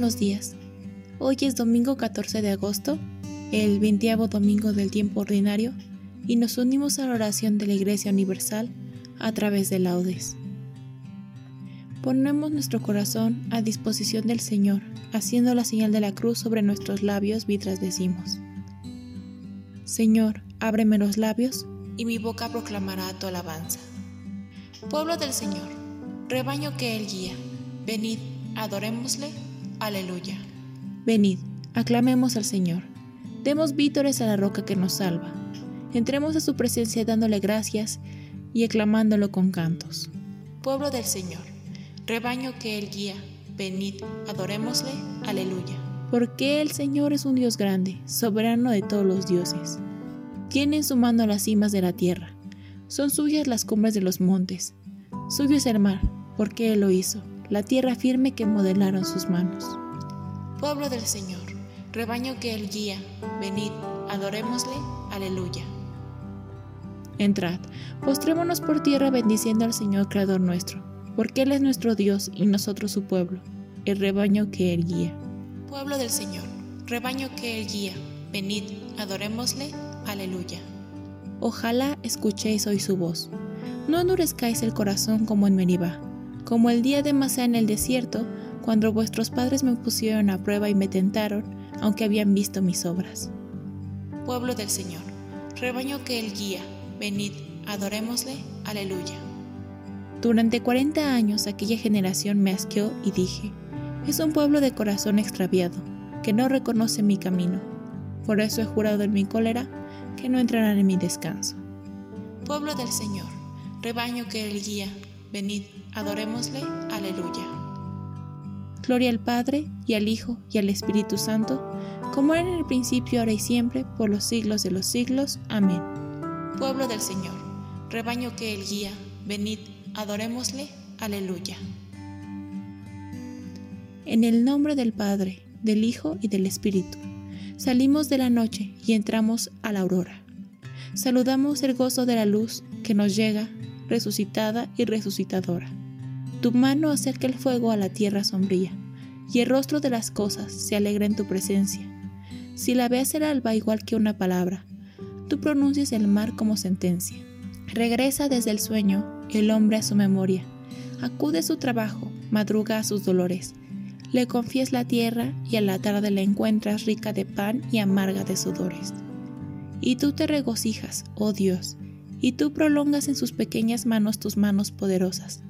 Buenos días. Hoy es domingo 14 de agosto, el veintiavo domingo del tiempo ordinario, y nos unimos a la oración de la Iglesia Universal a través de laudes. Ponemos nuestro corazón a disposición del Señor, haciendo la señal de la cruz sobre nuestros labios mientras decimos, Señor, ábreme los labios, y mi boca proclamará tu alabanza. Pueblo del Señor, rebaño que Él guía, venid, adorémosle Aleluya. Venid, aclamemos al Señor. Demos vítores a la roca que nos salva. Entremos a su presencia dándole gracias y aclamándolo con cantos. Pueblo del Señor, rebaño que Él guía, venid, adorémosle. Aleluya. Porque el Señor es un Dios grande, soberano de todos los dioses. Tiene en su mano las cimas de la tierra. Son suyas las cumbres de los montes. Suyo es el mar, porque Él lo hizo la tierra firme que modelaron sus manos. Pueblo del Señor, rebaño que Él guía, venid, adorémosle, aleluya. Entrad, postrémonos por tierra bendiciendo al Señor Creador nuestro, porque Él es nuestro Dios y nosotros su pueblo, el rebaño que Él guía. Pueblo del Señor, rebaño que Él guía, venid, adorémosle, aleluya. Ojalá escuchéis hoy su voz. No endurezcáis el corazón como en Meribá como el día de Masá en el desierto, cuando vuestros padres me pusieron a prueba y me tentaron, aunque habían visto mis obras. Pueblo del Señor, rebaño que Él guía, venid, adorémosle, aleluya. Durante cuarenta años aquella generación me asqueó y dije, es un pueblo de corazón extraviado, que no reconoce mi camino. Por eso he jurado en mi cólera que no entrarán en mi descanso. Pueblo del Señor, rebaño que Él guía, venid, adorémosle, aleluya. Gloria al Padre, y al Hijo, y al Espíritu Santo, como era en el principio, ahora y siempre, por los siglos de los siglos. Amén. Pueblo del Señor, rebaño que Él guía, venid, adorémosle, aleluya. En el nombre del Padre, del Hijo y del Espíritu, salimos de la noche y entramos a la aurora. Saludamos el gozo de la luz que nos llega resucitada y resucitadora. Tu mano acerca el fuego a la tierra sombría, y el rostro de las cosas se alegra en tu presencia. Si la ves el alba igual que una palabra, tú pronuncias el mar como sentencia. Regresa desde el sueño el hombre a su memoria, acude a su trabajo, madruga a sus dolores. Le confías la tierra y a la tarde la encuentras rica de pan y amarga de sudores. Y tú te regocijas, oh Dios, y tú prolongas en sus pequeñas manos tus manos poderosas.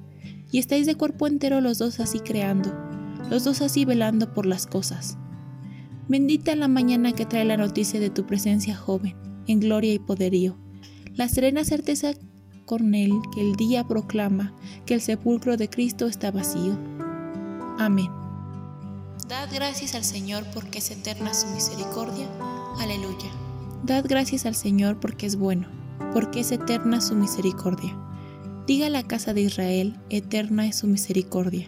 Y estáis de cuerpo entero los dos así creando, los dos así velando por las cosas. Bendita la mañana que trae la noticia de tu presencia joven, en gloria y poderío, la serena certeza con él que el día proclama que el sepulcro de Cristo está vacío. Amén. Dad gracias al Señor porque es eterna su misericordia. Aleluya. Dad gracias al Señor porque es bueno porque es eterna su misericordia. Diga la casa de Israel, eterna es su misericordia.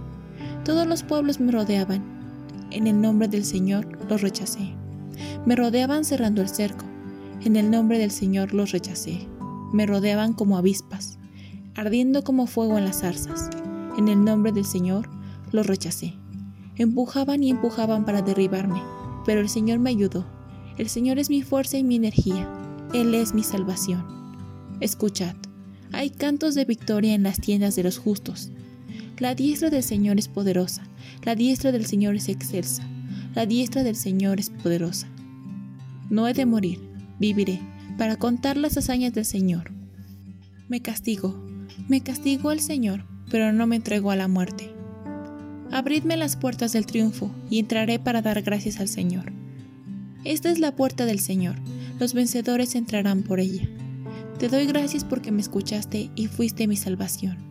Todos los pueblos me rodeaban. En el nombre del Señor los rechacé. Me rodeaban cerrando el cerco. En el nombre del Señor los rechacé. Me rodeaban como avispas, ardiendo como fuego en las zarzas. En el nombre del Señor los rechacé. Empujaban y empujaban para derribarme, pero el Señor me ayudó. El Señor es mi fuerza y mi energía. Él es mi salvación. Escuchad, hay cantos de victoria en las tiendas de los justos. La diestra del Señor es poderosa, la diestra del Señor es excelsa, la diestra del Señor es poderosa. No he de morir, viviré, para contar las hazañas del Señor. Me castigo, me castigó el Señor, pero no me entregó a la muerte. Abridme las puertas del triunfo y entraré para dar gracias al Señor. Esta es la puerta del Señor, los vencedores entrarán por ella. Te doy gracias porque me escuchaste y fuiste mi salvación.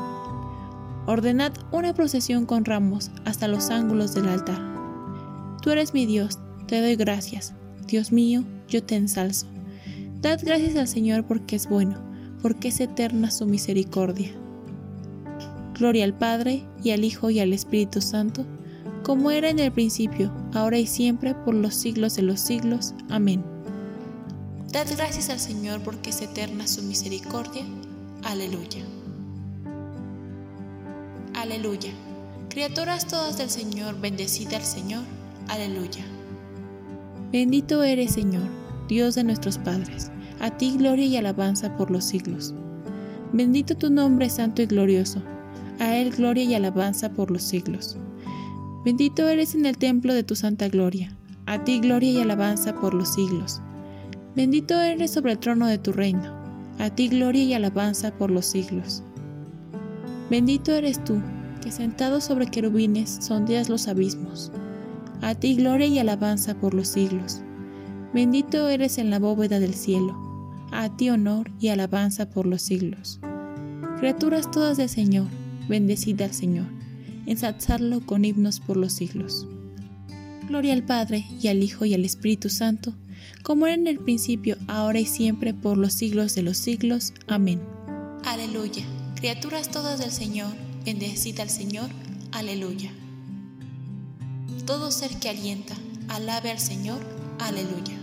Ordenad una procesión con ramos hasta los ángulos del altar. Tú eres mi Dios, te doy gracias. Dios mío, yo te ensalzo. Dad gracias al Señor porque es bueno, porque es eterna su misericordia. Gloria al Padre, y al Hijo, y al Espíritu Santo, como era en el principio, ahora y siempre, por los siglos de los siglos. Amén. Dad gracias al Señor porque es eterna su misericordia. Aleluya. Aleluya. Criaturas todas del Señor, bendecida al Señor. Aleluya. Bendito eres, Señor, Dios de nuestros padres. A ti gloria y alabanza por los siglos. Bendito tu nombre santo y glorioso. A Él gloria y alabanza por los siglos. Bendito eres en el templo de tu santa gloria. A ti gloria y alabanza por los siglos. Bendito eres sobre el trono de tu reino. A ti gloria y alabanza por los siglos. Bendito eres tú, que sentado sobre querubines sondeas los abismos. A ti gloria y alabanza por los siglos. Bendito eres en la bóveda del cielo. A ti honor y alabanza por los siglos. Criaturas todas del Señor, bendecida al Señor, ensalzarlo con himnos por los siglos. Gloria al Padre, y al Hijo, y al Espíritu Santo, como era en el principio, ahora y siempre, por los siglos de los siglos. Amén. Aleluya. Criaturas todas del Señor, bendecida al Señor, aleluya. Todo ser que alienta, alabe al Señor, aleluya.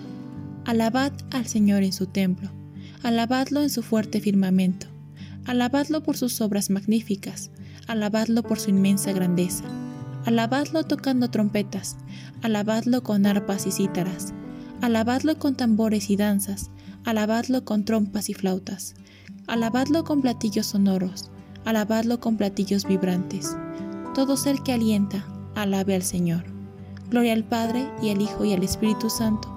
Alabad al Señor en su templo, alabadlo en su fuerte firmamento, alabadlo por sus obras magníficas, alabadlo por su inmensa grandeza, alabadlo tocando trompetas, alabadlo con arpas y cítaras, alabadlo con tambores y danzas, alabadlo con trompas y flautas, Alabadlo con platillos sonoros, alabadlo con platillos vibrantes. Todo ser que alienta, alabe al Señor. Gloria al Padre y al Hijo y al Espíritu Santo,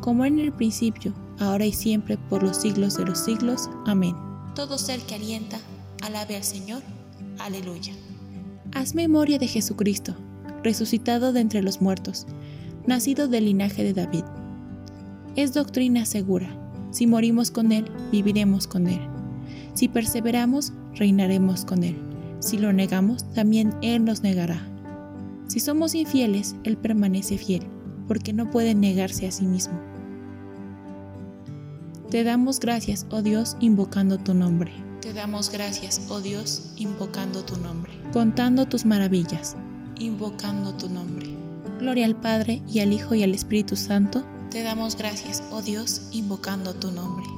como en el principio, ahora y siempre, por los siglos de los siglos. Amén. Todo ser que alienta, alabe al Señor. Aleluya. Haz memoria de Jesucristo, resucitado de entre los muertos, nacido del linaje de David. Es doctrina segura. Si morimos con Él, viviremos con Él. Si perseveramos, reinaremos con Él. Si lo negamos, también Él nos negará. Si somos infieles, Él permanece fiel, porque no puede negarse a sí mismo. Te damos gracias, oh Dios, invocando tu nombre. Te damos gracias, oh Dios, invocando tu nombre. Contando tus maravillas. Invocando tu nombre. Gloria al Padre, y al Hijo, y al Espíritu Santo. Te damos gracias, oh Dios, invocando tu nombre.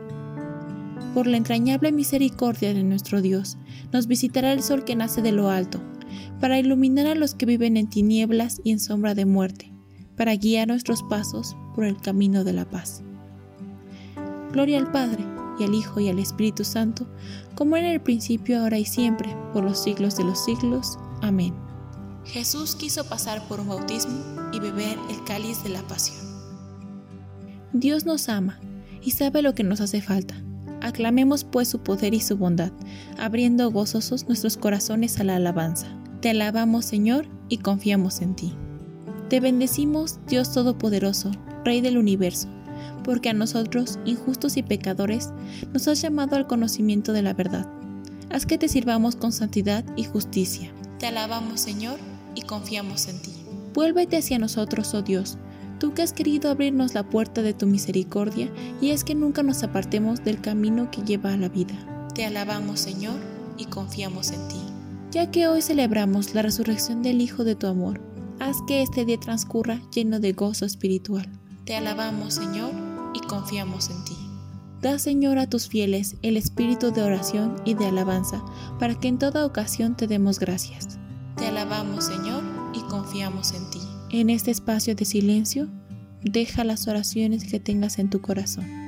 Por la entrañable misericordia de nuestro Dios, nos visitará el sol que nace de lo alto, para iluminar a los que viven en tinieblas y en sombra de muerte, para guiar nuestros pasos por el camino de la paz. Gloria al Padre, y al Hijo, y al Espíritu Santo, como en el principio, ahora y siempre, por los siglos de los siglos. Amén. Jesús quiso pasar por un bautismo y beber el cáliz de la pasión. Dios nos ama y sabe lo que nos hace falta. Aclamemos pues su poder y su bondad, abriendo gozosos nuestros corazones a la alabanza. Te alabamos, Señor, y confiamos en ti. Te bendecimos, Dios Todopoderoso, Rey del universo porque a nosotros, injustos y pecadores, nos has llamado al conocimiento de la verdad. Haz que te sirvamos con santidad y justicia. Te alabamos, Señor, y confiamos en ti. Vuélvete hacia nosotros, oh Dios, tú que has querido abrirnos la puerta de tu misericordia, y es que nunca nos apartemos del camino que lleva a la vida. Te alabamos, Señor, y confiamos en ti. Ya que hoy celebramos la resurrección del Hijo de tu amor, haz que este día transcurra lleno de gozo espiritual. Te alabamos, Señor, y confiamos en ti. Da, Señor, a tus fieles el espíritu de oración y de alabanza, para que en toda ocasión te demos gracias. Te alabamos, Señor, y confiamos en ti. En este espacio de silencio, deja las oraciones que tengas en tu corazón.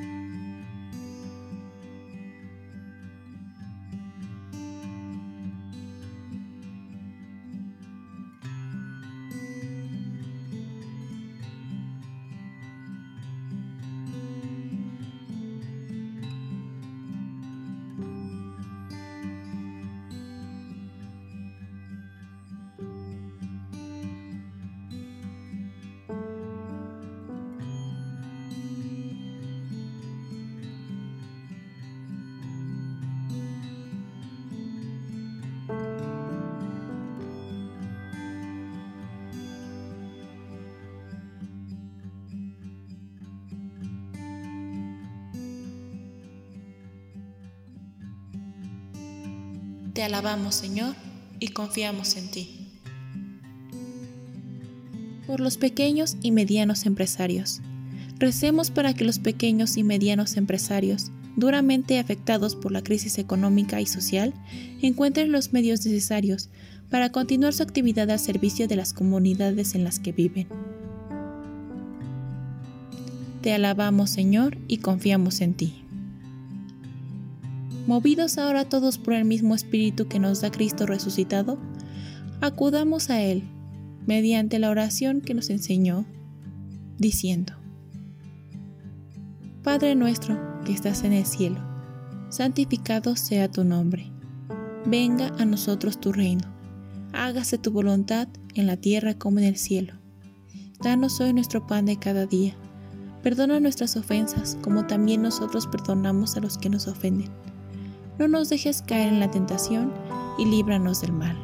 Te alabamos, Señor, y confiamos en ti. Por los pequeños y medianos empresarios. Recemos para que los pequeños y medianos empresarios, duramente afectados por la crisis económica y social, encuentren los medios necesarios para continuar su actividad al servicio de las comunidades en las que viven. Te alabamos, Señor, y confiamos en ti. Movidos ahora todos por el mismo Espíritu que nos da Cristo resucitado, acudamos a Él mediante la oración que nos enseñó, diciendo, Padre nuestro que estás en el cielo, santificado sea tu nombre, venga a nosotros tu reino, hágase tu voluntad en la tierra como en el cielo. Danos hoy nuestro pan de cada día, perdona nuestras ofensas como también nosotros perdonamos a los que nos ofenden no nos dejes caer en la tentación y líbranos del mal.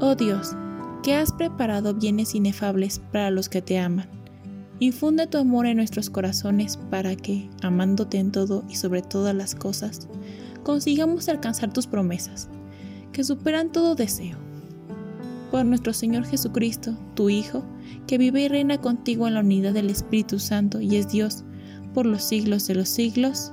Oh Dios, que has preparado bienes inefables para los que te aman. Infunde tu amor en nuestros corazones para que, amándote en todo y sobre todas las cosas, consigamos alcanzar tus promesas, que superan todo deseo. Por nuestro Señor Jesucristo, tu Hijo, que vive y reina contigo en la unidad del Espíritu Santo y es Dios por los siglos de los siglos.